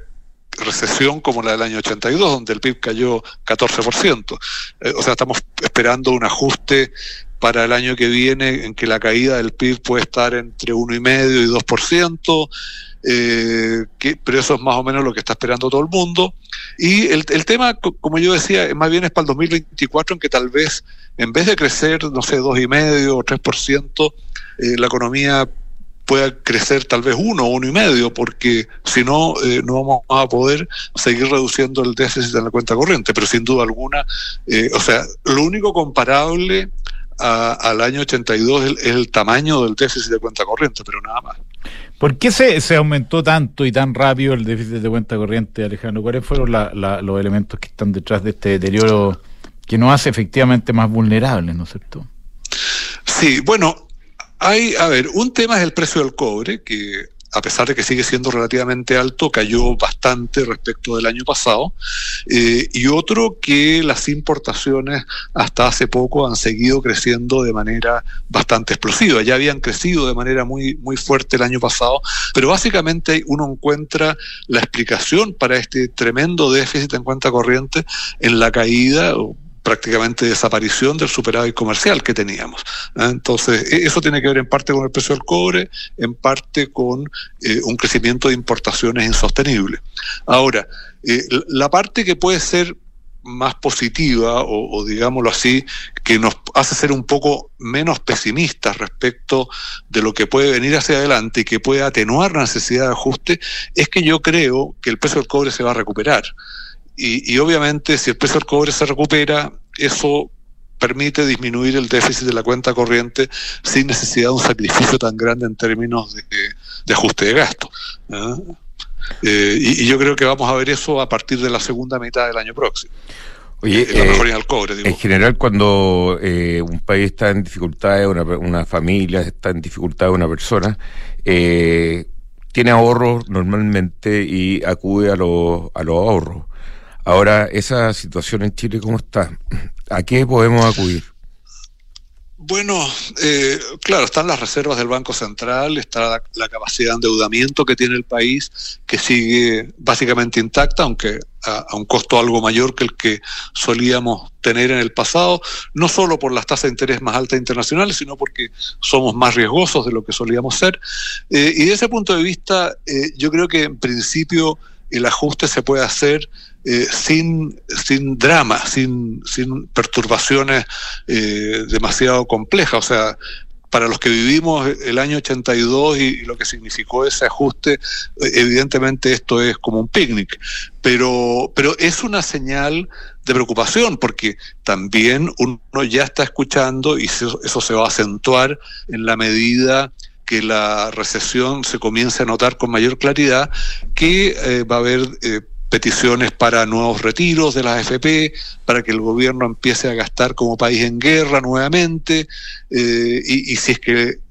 recesión como la del año 82, donde el PIB cayó 14%. Eh, o sea, estamos esperando un ajuste para el año que viene en que la caída del PIB puede estar entre 1,5 y 2%, eh, que, pero eso es más o menos lo que está esperando todo el mundo. Y el, el tema, co- como yo decía, más bien es para el 2024, en que tal vez, en vez de crecer, no sé, 2,5 o 3%, eh, la economía pueda crecer tal vez uno uno y medio, porque si no, eh, no vamos a poder seguir reduciendo el déficit en la cuenta corriente. Pero sin duda alguna, eh, o sea, lo único comparable a- al año 82 es el, es el tamaño del déficit de cuenta corriente, pero nada más. ¿Por qué se, se aumentó tanto y tan rápido el déficit de cuenta corriente, Alejandro? ¿Cuáles fueron la- la- los elementos que están detrás de este deterioro que nos hace efectivamente más vulnerables, ¿no es cierto? Sí, bueno, hay, a ver, un tema es el precio del cobre, que a pesar de que sigue siendo relativamente alto, cayó bastante respecto del año pasado, eh, y otro que las importaciones hasta hace poco han seguido creciendo de manera bastante explosiva. Ya habían crecido de manera muy, muy fuerte el año pasado, pero básicamente uno encuentra la explicación para este tremendo déficit en cuenta corriente en la caída prácticamente desaparición del superávit comercial que teníamos. ¿ah? Entonces, e- eso tiene que ver en parte con el precio del cobre, en parte con eh, un crecimiento de importaciones insostenible. Ahora, eh, la parte que puede ser más positiva o digámoslo así, que nos hace ser un poco menos pesimistas respecto de lo que puede venir hacia adelante y que puede atenuar la necesidad de ajuste, es que yo creo que el precio del cobre se va a recuperar. Y, y obviamente si el precio del cobre se recupera, eso permite disminuir el déficit de la cuenta corriente sin necesidad de un sacrificio tan grande en términos de, de ajuste de gasto. ¿ah? Eh, y, y yo creo que vamos a ver eso a partir de la segunda mitad del año próximo. Oye, Eh, eh, del cobre, digo. En general, cuando eh, un país está en dificultades, una, una familia está en dificultades, una persona, eh, tiene ahorros normalmente y acude a los, a los ahorros. Ahora, esa situación en Chile, ¿cómo está? ¿A qué podemos acudir? Bueno, eh, claro, están las reservas del Banco Central, está la, capacidad de endeudamiento que tiene el país, que sigue básicamente intacta, aunque a, a, un costo algo mayor que el que solíamos tener en el pasado, no solo por las tasas de interés más altas internacionales, sino porque somos más riesgosos de lo que solíamos ser. Eh, y desde ese punto de vista, eh, yo creo que en principio el ajuste se puede hacer eh, sin, sin drama, sin, sin perturbaciones eh, demasiado complejas. O sea, para los que vivimos el año 82 y, y, lo que significó ese ajuste, evidentemente esto es como un picnic, pero, pero es una señal de preocupación porque también uno ya está escuchando y eso, eso se va a acentuar en la medida que la recesión se comience a notar con mayor claridad, que eh, va a haber eh, peticiones para nuevos retiros de las AFP, para que el gobierno empiece a gastar como país en guerra nuevamente, eh, y, y si es que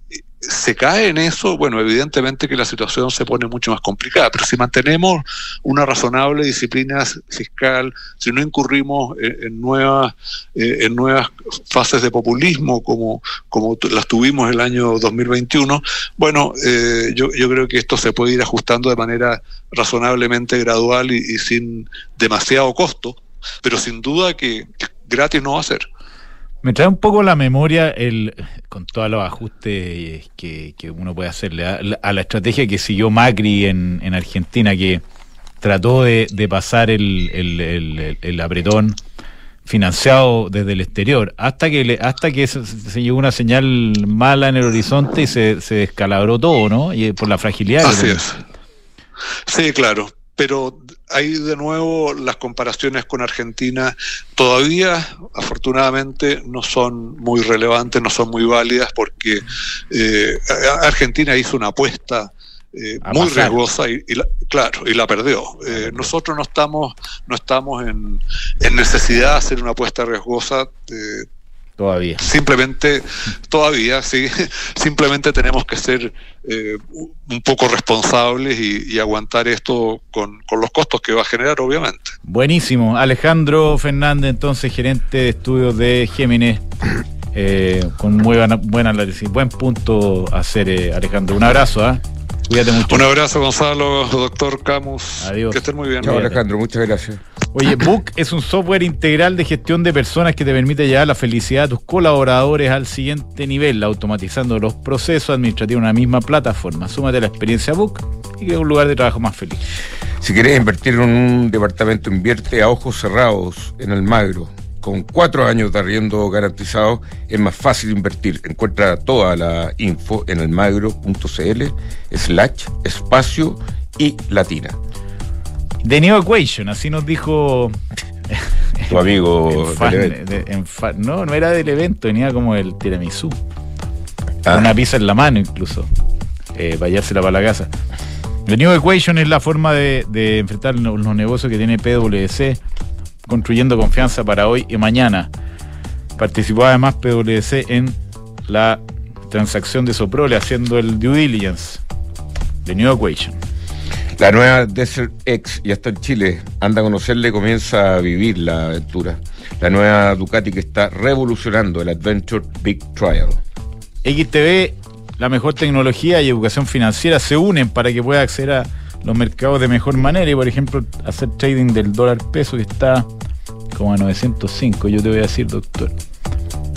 se cae en eso, bueno, evidentemente que la situación se pone mucho más complicada, pero si mantenemos una razonable disciplina fiscal, si no incurrimos en, nuevas, eh, en nuevas fases de populismo como, como las tuvimos el año 2021, bueno, eh, yo, yo creo que esto se puede ir ajustando de manera razonablemente gradual y, y sin demasiado costo, pero sin duda que gratis no va a ser. Me trae un poco la memoria el con todos los ajustes que, que uno puede hacerle a, a, la estrategia que siguió Macri en, en Argentina, que trató de, de pasar el, el, el, el, apretón financiado desde el exterior, hasta que le, hasta que se, se, llegó una señal mala en el horizonte y se, se descalabró todo, ¿no? Y por la fragilidad. Así es. Sí, claro pero ahí de nuevo las comparaciones con Argentina todavía afortunadamente no son muy relevantes, no son muy válidas porque eh, Argentina hizo una apuesta eh, muy riesgosa y, y la, claro y la perdió. Eh, nosotros no estamos no estamos en, en, necesidad de hacer una apuesta riesgosa. Eh, Todavía. Simplemente, todavía, sí. Simplemente tenemos que ser eh, un poco responsables y, y aguantar esto con, con, los costos que va a generar, obviamente. Buenísimo. Alejandro Fernández, entonces, gerente de estudios de Géminis. Eh, con muy buena, buena análisis. Buen punto a hacer, eh, Alejandro. Un abrazo, ¿eh? Cuídate mucho. Un abrazo, Gonzalo, doctor Camus. Adiós. Que estén muy bien. Chao, Alejandro. Muchas gracias. Oye, Book es un software integral de gestión de personas que te permite llevar la felicidad a tus colaboradores al siguiente nivel, automatizando los procesos administrativos en una misma plataforma. Súmate a la experiencia Book y que es un lugar de trabajo más feliz. Si quieres invertir en un departamento, invierte a ojos cerrados en Almagro. Con cuatro años de arriendo garantizado es más fácil invertir. Encuentra toda la info en almagro.cl slash espacio y latina. The New Equation, así nos dijo tu amigo. en fan, de, en fan, no, no era del evento, venía como el tiramisú. Ah. Una pizza en la mano incluso, eh, para llevársela para la casa. The New Equation es la forma de, de enfrentar los negocios que tiene PwC, construyendo confianza para hoy y mañana. Participó además PwC en la transacción de Soprole haciendo el due diligence. The New Equation. La nueva Desert X ya está en Chile. Anda a conocerle, comienza a vivir la aventura. La nueva Ducati que está revolucionando el Adventure Big Trial. XTV, la mejor tecnología y educación financiera se unen para que pueda acceder a los mercados de mejor manera y, por ejemplo, hacer trading del dólar peso que está como a 905. Yo te voy a decir, doctor.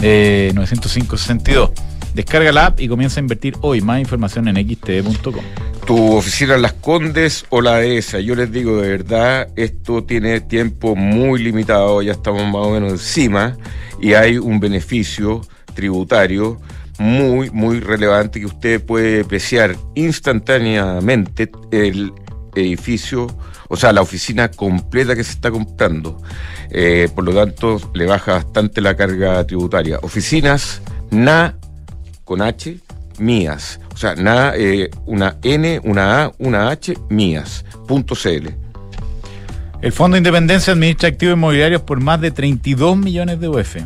Eh, 905.62. Descarga la app y comienza a invertir hoy. Más información en xtv.com tu oficina Las Condes o la ESA. Yo les digo de verdad, esto tiene tiempo muy limitado, ya estamos más o menos encima y hay un beneficio tributario muy, muy relevante que usted puede apreciar instantáneamente el edificio, o sea, la oficina completa que se está comprando. Eh, por lo tanto, le baja bastante la carga tributaria. Oficinas NA con H, mías. O sea, nada, eh, una N, una A, una H, mías.cl. El Fondo de Independencia administra activos inmobiliarios por más de 32 millones de UF,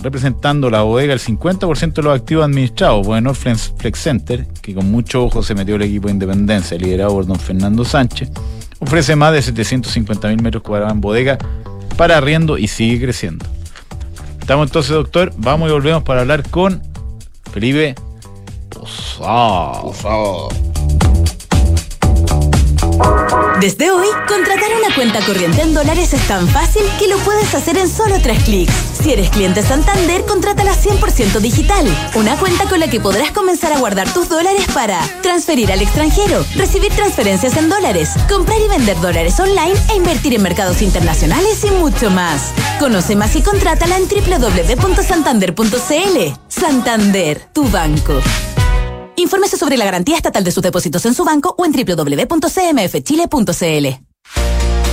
representando la bodega el 50% de los activos administrados. Bueno, Flex, Flex Center, que con mucho ojo se metió el equipo de Independencia, liderado por don Fernando Sánchez, ofrece más de 750 mil metros cuadrados en bodega para arriendo y sigue creciendo. Estamos entonces, doctor, vamos y volvemos para hablar con escribe Posado. Desde hoy, contratar una cuenta corriente en dólares es tan fácil que lo puedes hacer en solo tres clics. Si eres cliente Santander, contrátala 100% digital. Una cuenta con la que podrás comenzar a guardar tus dólares para transferir al extranjero, recibir transferencias en dólares, comprar y vender dólares online e invertir en mercados internacionales y mucho más. Conoce más y contrátala en www.santander.cl. Santander, tu banco. Infórmese sobre la garantía estatal de sus depósitos en su banco o en www.cmfchile.cl.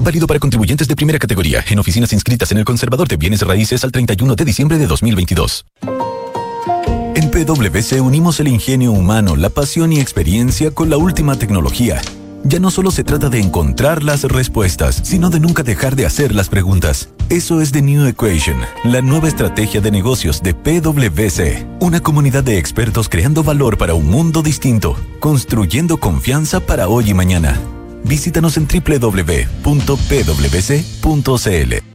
Válido para contribuyentes de primera categoría en oficinas inscritas en el Conservador de Bienes Raíces al 31 de diciembre de 2022. En PwC unimos el ingenio humano, la pasión y experiencia con la última tecnología. Ya no solo se trata de encontrar las respuestas, sino de nunca dejar de hacer las preguntas. Eso es The New Equation, la nueva estrategia de negocios de PwC. Una comunidad de expertos creando valor para un mundo distinto, construyendo confianza para hoy y mañana. Visítanos en www.pwc.cl.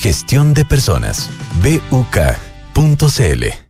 Gestión de Personas. BUK.cl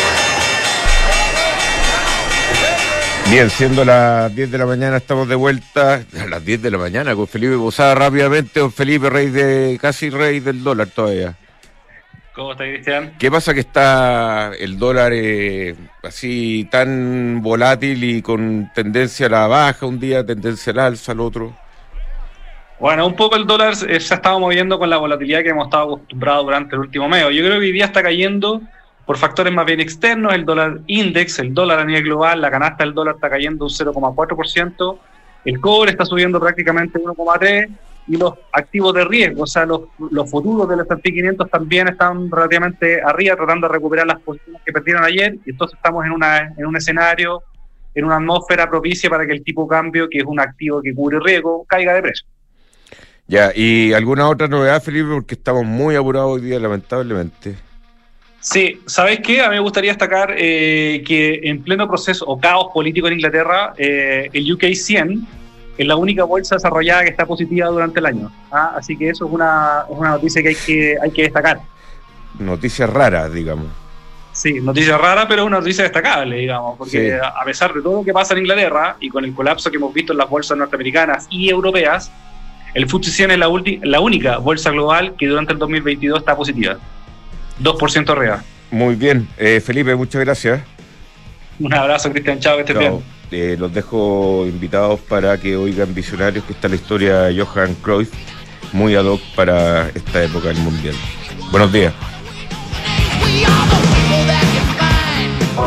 Bien, siendo las 10 de la mañana, estamos de vuelta. A las 10 de la mañana con Felipe Posada rápidamente. Don Felipe, rey de casi rey del dólar todavía. ¿Cómo está, Cristian? ¿Qué pasa que está el dólar eh, así tan volátil y con tendencia a la baja un día, tendencia al alza al otro? Bueno, un poco el dólar eh, se ha estado moviendo con la volatilidad que hemos estado acostumbrados durante el último mes. Yo creo que hoy día está cayendo por factores más bien externos, el dólar index, el dólar a nivel global, la canasta del dólar está cayendo un 0,4%, el cobre está subiendo prácticamente 1,3% y los activos de riesgo, o sea, los, los futuros del S&P 500 también están relativamente arriba, tratando de recuperar las posiciones que perdieron ayer, y entonces estamos en, una, en un escenario, en una atmósfera propicia para que el tipo de cambio, que es un activo que cubre riesgo, caiga de precio. Ya, ¿y alguna otra novedad, Felipe? Porque estamos muy apurados hoy día, lamentablemente. Sí, ¿sabes qué? A mí me gustaría destacar eh, que en pleno proceso o caos político en Inglaterra, eh, el UK 100 es la única bolsa desarrollada que está positiva durante el año. ¿ah? Así que eso es una, es una noticia que hay, que hay que destacar. Noticias raras, digamos. Sí, noticia rara, pero es una noticia destacable, digamos, porque Sí. a pesar de todo lo que pasa en Inglaterra y con el colapso que hemos visto en las bolsas norteamericanas y europeas, el FTSE 100 es la, la única bolsa global que durante el 2022 está positiva. 2% arriba. Muy bien. Eh, Felipe, muchas gracias. Un abrazo, Cristian. Chao, que estés Chao. bien. Eh, los dejo invitados para que oigan Visionarios, que está la historia de Johan Cruyff, muy ad hoc para esta época del Mundial. Buenos días. We are the